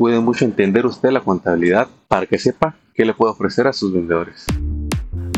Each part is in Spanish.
Cuide mucho entender usted la contabilidad para que sepa qué le puede ofrecer a sus vendedores.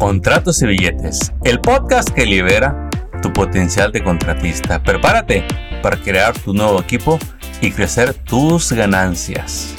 Contratos y billetes, el podcast que libera tu potencial de contratista. Prepárate para crear tu nuevo equipo y crecer tus ganancias.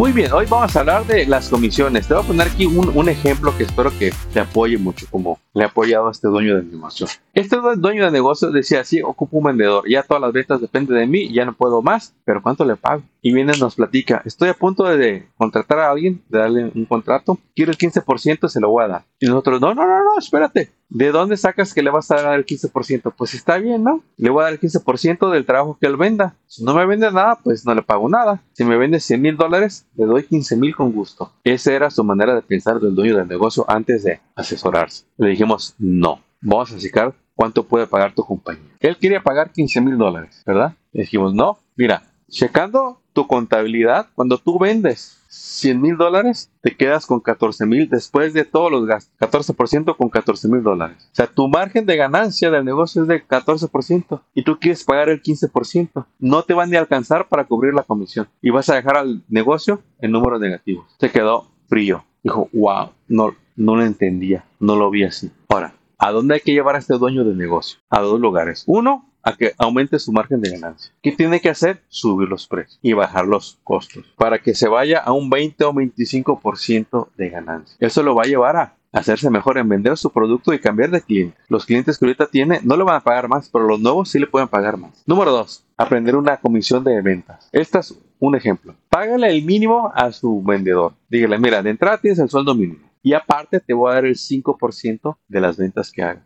Muy bien, hoy vamos a hablar de las comisiones. Te voy a poner aquí un, ejemplo que espero que te apoye mucho, como le ha apoyado a este dueño de negocio. Este dueño de negocio decía, sí, ocupo un vendedor, ya todas las ventas dependen de mí, ya no puedo más, pero ¿cuánto le pago? Y viene y nos platica, estoy a punto de contratar a alguien, de darle un contrato, quiero el 15%, se lo voy a dar. Y nosotros, no, no, no, no, espérate, ¿de dónde sacas que le vas a dar el 15%? Pues está bien, ¿no? Le voy a dar el 15% del trabajo que él venda. Si no me vende nada, pues no le pago nada. Si me vende 100 mil dólares, le doy 15 mil con gusto. Esa era su manera de pensar del dueño del negocio antes de asesorarse. Le dijimos, no, vamos a checar cuánto puede pagar tu compañía. Él quería pagar 15 mil dólares, ¿verdad? Le dijimos, no, mira, checando tu contabilidad, cuando tú vendes 100 mil dólares, te quedas con 14 mil después de todos los gastos. 14% con 14 mil dólares. O sea, tu margen de ganancia del negocio es de 14% y tú quieres pagar el 15%. No te van a alcanzar para cubrir la comisión y vas a dejar al negocio en números negativos. Se quedó frío. Dijo, wow, no, no lo entendía, no lo vi así. Ahora, ¿a dónde hay que llevar a este dueño de negocio? A dos lugares. Uno, a que aumente su margen de ganancia. ¿Qué tiene que hacer? Subir los precios y bajar los costos para que se vaya a un 20 o 25% de ganancia. Eso lo va a llevar a hacerse mejor en vender su producto y cambiar de cliente. Los clientes que ahorita tiene no le van a pagar más, pero los nuevos sí le pueden pagar más. Número 2. Aprender una comisión de ventas. Este es un ejemplo. Págale el mínimo a su vendedor. Dígale, mira, de entrada tienes el sueldo mínimo. Y aparte te voy a dar el 5% de las ventas que haga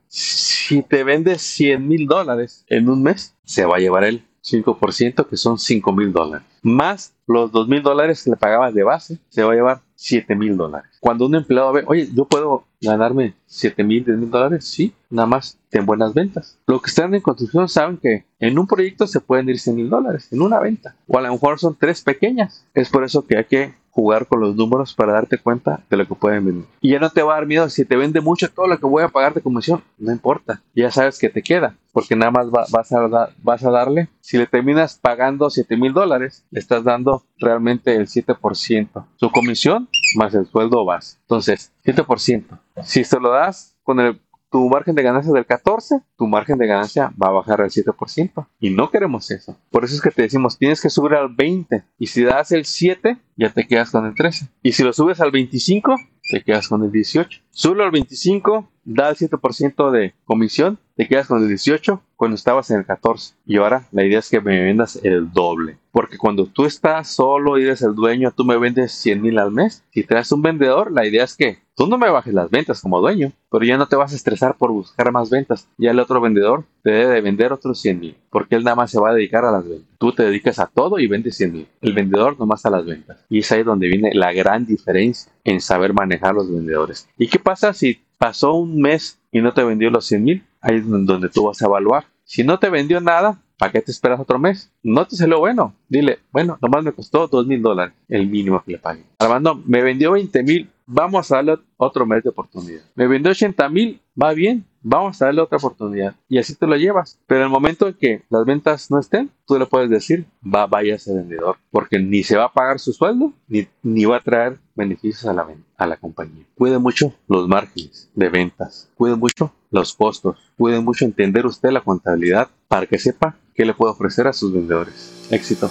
si te vendes 100 mil dólares en un mes, se va a llevar el 5%, que son 5 mil dólares. Más los 2 mil dólares que le pagabas de base, se va a llevar 7 mil dólares. Cuando un empleado ve, oye, yo puedo ganarme 7 mil, 10 mil dólares, sí, nada más ten buenas ventas. Los que están en construcción saben que en un proyecto se pueden ir 100 mil dólares, en una venta. O a lo mejor son tres pequeñas. Es por eso que hay que jugar con los números para darte cuenta de lo que pueden vender. Y ya no te va a dar miedo si te vende mucho todo lo que voy a pagar de comisión, no importa, ya sabes que te queda, porque nada más vas, a, vas darle, si le terminas pagando 7 mil dólares, le estás dando realmente el 7%, su comisión más el sueldo base. Entonces, 7%. Si se lo das con el tu margen de ganancia del 14, tu margen de ganancia va a bajar al 7%. Y no queremos eso. Por eso es que te decimos, tienes que subir al 20. Y si das el 7, ya te quedas con el 13. Y si lo subes al 25, te quedas con el 18. Sube al 25, da el 7% de comisión, te quedas con el 18 cuando estabas en el 14. Y ahora la idea es que me vendas el doble. Porque cuando tú estás solo y eres el dueño, tú me vendes 100 mil al mes. Si traes un vendedor, la idea es que tú no me bajes las ventas como dueño, pero ya no te vas a estresar por buscar más ventas. Ya el otro vendedor te debe de vender otros 100 mil, porque él nada más se va a dedicar a las ventas. Tú te dedicas a todo y vendes 100 mil. El vendedor nomás a las ventas. Y es ahí donde viene la gran diferencia en saber manejar los vendedores. ¿Y qué pasa si pasó un mes y no te vendió los 100 mil? Ahí es donde tú vas a evaluar. Si no te vendió nada, ¿Para qué te esperas otro mes? No te lo bueno. Dile, bueno, nomás me costó dos mil dólares, el mínimo que le pague. Armando, me vendió 20 mil, vamos a darle otro mes de oportunidad. Me vendió 80 mil, va bien, vamos a darle otra oportunidad. Y así te lo llevas. Pero en el momento en que las ventas no estén, tú le puedes decir, va, vaya ese vendedor. Porque ni se va a pagar su sueldo, ni, ni va a traer beneficios a la, a la compañía. Cuide mucho los márgenes de ventas. Cuide mucho los costos. Cuide mucho entender usted la contabilidad para que sepa qué le puede ofrecer a sus vendedores. Éxito.